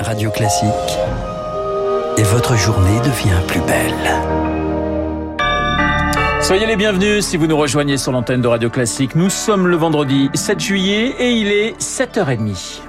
Radio Classique. Et votre journée devient plus belle. Soyez les bienvenus si vous nous rejoignez sur l'antenne de Radio Classique. Nous sommes le vendredi 7 juillet et il est 7h30.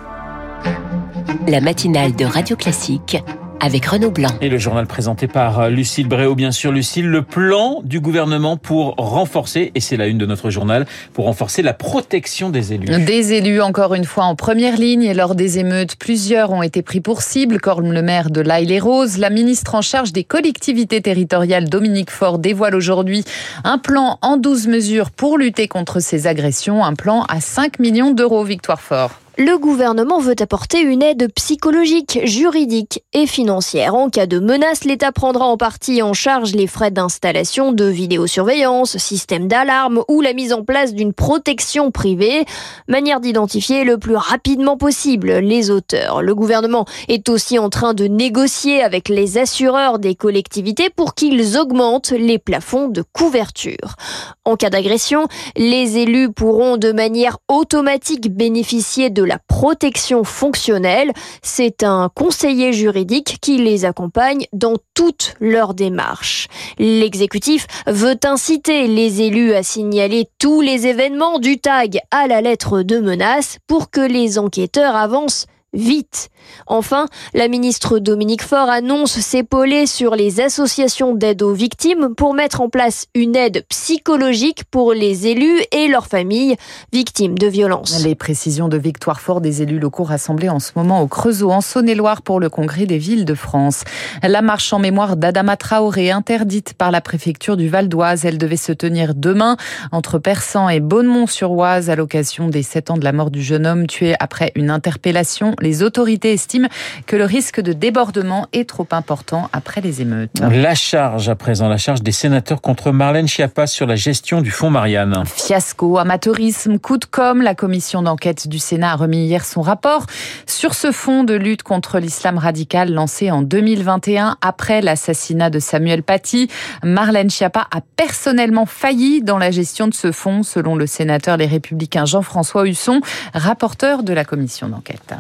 La matinale de Radio Classique avec Renaud Blanc. Et le journal présenté par euh, Lucille Bréau, bien sûr. Lucille, le plan du gouvernement pour renforcer, et c'est la une de notre journal, pour renforcer la protection des élus. Des élus, encore une fois, en première ligne. Et lors des émeutes, plusieurs ont été pris pour cible, comme le maire de l'Aille les Roses. La ministre en charge des collectivités territoriales, Dominique Faure, dévoile aujourd'hui un plan en 12 mesures pour lutter contre ces agressions. Un plan à 5 millions d'euros, Victoire Fort. Le gouvernement veut apporter une aide psychologique, juridique et financière. En cas de menace, l'État prendra en partie en charge les frais d'installation de vidéosurveillance, système d'alarme ou la mise en place d'une protection privée. Manière d'identifier le plus rapidement possible les auteurs. Le gouvernement est aussi en train de négocier avec les assureurs des collectivités pour qu'ils augmentent les plafonds de couverture. En cas d'agression, les élus pourront de manière automatique bénéficier de la protection fonctionnelle. C'est un conseiller juridique qui les accompagne dans toutes leurs démarches. L'exécutif veut inciter les élus à signaler tous les événements du tag à la lettre de menace pour que les enquêteurs avancent vite. Enfin, la ministre Dominique Faure annonce s'épauler sur les associations d'aide aux victimes pour mettre en place une aide psychologique pour les élus et leurs familles victimes de violences. Les précisions de Victoire Fort des élus locaux rassemblés en ce moment au Creusot en Saône-et-Loire pour le congrès des villes de France. La marche en mémoire d'Adama Traoré interdite par la préfecture du Val d'Oise. Elle devait se tenir demain entre Persan et Bonnemont-sur-Oise à l'occasion des 7 ans de la mort du jeune homme tué après une interpellation. Les autorités estiment que le risque de débordement est trop important après les émeutes. La charge à présent, la charge des sénateurs contre Marlène Schiappa sur la gestion du fonds Marianne. Fiasco, amateurisme, coup de com. La commission d'enquête du Sénat a remis hier son rapport sur ce fonds de lutte contre l'islam radical lancé en 2021 après l'assassinat de Samuel Paty. Marlène Schiappa a personnellement failli dans la gestion de ce fonds, selon le sénateur Les Républicains Jean-François Husson, rapporteur de la commission d'enquête.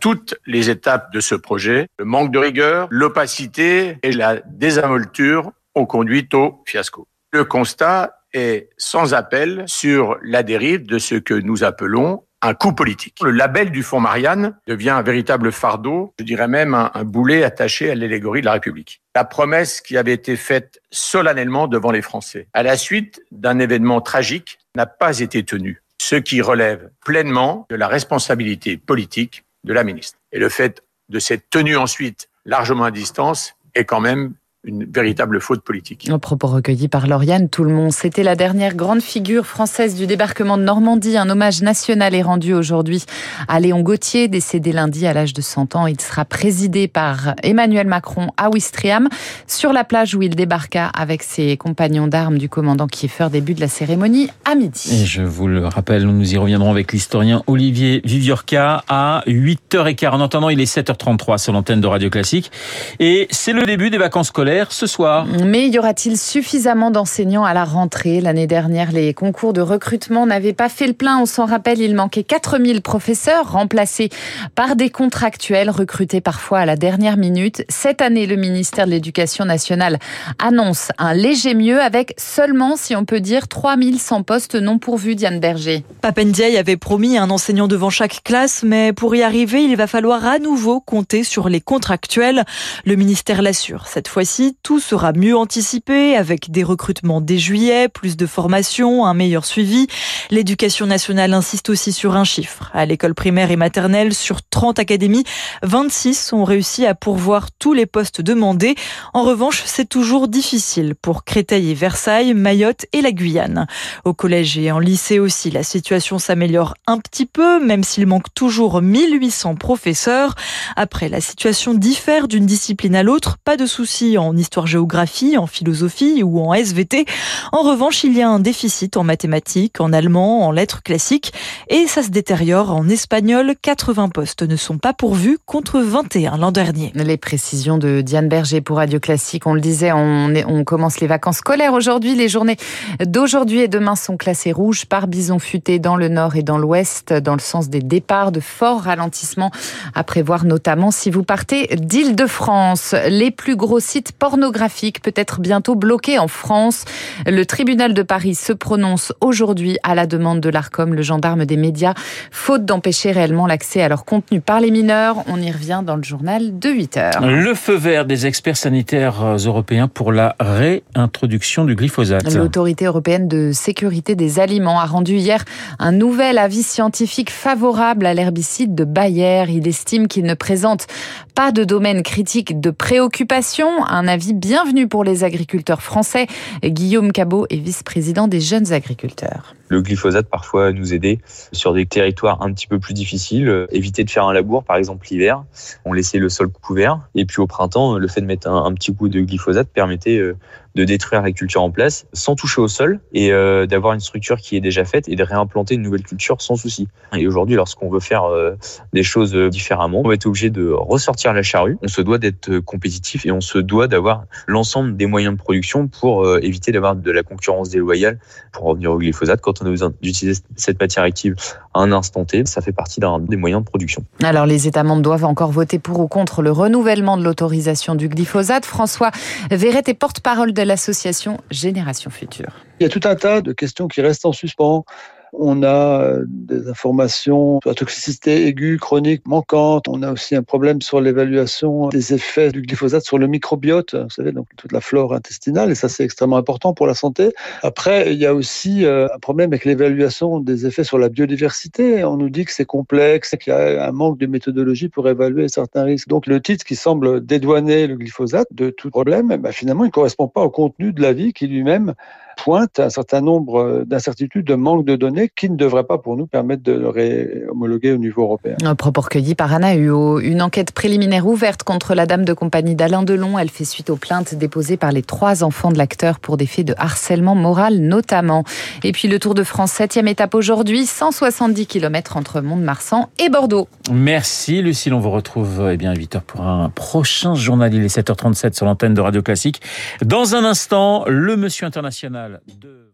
Toutes les étapes de ce projet, le manque de rigueur, l'opacité et la désinvolture ont conduit au fiasco. Le constat est sans appel sur la dérive de ce que nous appelons un coup politique. Le label du Fonds Marianne devient un véritable fardeau, je dirais même un, un boulet attaché à l'allégorie de la République. La promesse qui avait été faite solennellement devant les Français, à la suite d'un événement tragique, n'a pas été tenue, ce qui relève pleinement de la responsabilité politique de la ministre. Et le fait de cette tenue ensuite largement à distance est quand même une véritable faute politique. Au propos recueillis par Lauriane Tout le monde, c'était la dernière grande figure française du débarquement de Normandie. Un hommage national est rendu aujourd'hui à Léon Gauthier, décédé lundi à l'âge de 100 ans. Il sera présidé par Emmanuel Macron à Ouistreham, sur la plage où il débarqua avec ses compagnons d'armes du commandant Kieffer. Début de la cérémonie à midi. Et je vous le rappelle, nous y reviendrons avec l'historien Olivier Viviorca à 8h15. En attendant, il est 7h33 sur l'antenne de Radio Classique. Et c'est le début des vacances scolaires ce soir. Mais y aura-t-il suffisamment d'enseignants à la rentrée? L'année dernière, les concours de recrutement n'avaient pas fait le plein. On s'en rappelle, il manquait 4000 professeurs remplacés par des contractuels recrutés parfois à la dernière minute. Cette année, le ministère de l'Éducation nationale annonce un léger mieux avec seulement, si on peut dire, 3100 postes non pourvus, Diane Berger. Papendiaï avait promis un enseignant devant chaque classe, mais pour y arriver, il va falloir à nouveau compter sur les contractuels. Le ministère l'assure. Cette fois-ci, tout sera mieux anticipé avec des recrutements dès juillet, plus de formation, un meilleur suivi. L'éducation nationale insiste aussi sur un chiffre. À l'école primaire et maternelle, sur 30 académies, 26 ont réussi à pourvoir tous les postes demandés. En revanche, c'est toujours difficile pour Créteil et Versailles, Mayotte et la Guyane. Au collège et en lycée aussi, la situation s'améliore un petit peu, même s'il manque toujours 1800 professeurs. Après, la situation diffère d'une discipline à l'autre. Pas de souci en en histoire-géographie, en philosophie ou en SVT. En revanche, il y a un déficit en mathématiques, en allemand, en lettres classiques et ça se détériore en espagnol. 80 postes ne sont pas pourvus contre 21 l'an dernier. Les précisions de Diane Berger pour Radio Classique. On le disait, on, commence les vacances scolaires aujourd'hui. Les journées d'aujourd'hui et demain sont classées rouges par bison futé dans le nord et dans l'ouest, dans le sens des départs de forts ralentissements à prévoir, notamment si vous partez d'Île-de-France. Les plus gros sites pornographiques peut-être bientôt bloqués en France. Le tribunal de Paris se prononce aujourd'hui à la demande de l'ARCOM, le gendarme des médias, faute d'empêcher réellement l'accès à leur contenu par les mineurs. On y revient dans le journal de 8 heures. Le feu vert des experts sanitaires européens pour la réintroduction du glyphosate. L'autorité européenne de sécurité des aliments a rendu hier un nouvel avis scientifique favorable à l'herbicide de Bayer. Il estime qu'il ne présente pas de domaine critique de préoccupation. Un avis pour les agriculteurs français. Guillaume Cabot est vice-président des jeunes agriculteurs le glyphosate parfois nous aider sur des territoires un petit peu plus difficiles, éviter de faire un labour par exemple l'hiver, on laissait le sol couvert et puis au printemps le fait de mettre un, petit coup de glyphosate permettait euh, de détruire la culture en place sans toucher au sol et euh, d'avoir une structure qui est déjà faite et de réimplanter une nouvelle culture sans souci. Et aujourd'hui, lorsqu'on veut faire euh, des choses différemment, on va être obligé de ressortir la charrue. On se doit d'être compétitif et on se doit d'avoir l'ensemble des moyens de production pour euh, éviter d'avoir de la concurrence déloyale. Pour revenir au glyphosate, quand on a besoin d'utiliser cette matière active à un instant T, ça fait partie d'un des moyens de production. Alors les États membres doivent encore voter pour ou contre le renouvellement de l'autorisation du glyphosate. François Verret est porte-parole de l'association Génération Future. Il y a tout un tas de questions qui restent en suspens. On a euh, des informations sur la toxicité aiguë, chronique, manquante. On a aussi un problème sur l'évaluation des effets du glyphosate sur le microbiote, vous savez, donc toute la flore intestinale, et ça c'est extrêmement important pour la santé. Après, il y a aussi euh, un problème avec l'évaluation des effets sur la biodiversité. On nous dit que c'est complexe, qu'il y a un manque de méthodologie pour évaluer certains risques. Donc le titre qui semble dédouaner le glyphosate de tout problème, ben, finalement, il ne correspond pas au contenu de l'avis qui lui-même pointe un certain nombre d'incertitudes, de manque de données qui ne devraient pas pour nous permettre de le réhomologuer au niveau européen. Un propos recueilli par Anna Huot. Une enquête préliminaire ouverte contre la dame de compagnie d'Alain Delon. Elle fait suite aux plaintes déposées par les trois enfants de l'acteur pour des faits de harcèlement moral notamment. Et puis le Tour de France, septième étape aujourd'hui, 170 km entre Mont-de-Marsan et Bordeaux. Merci Lucille, on vous retrouve eh bien, à 8h pour un prochain journal. Il est 7h37 sur l'antenne de Radio Classique. Dans un instant, le Monsieur International de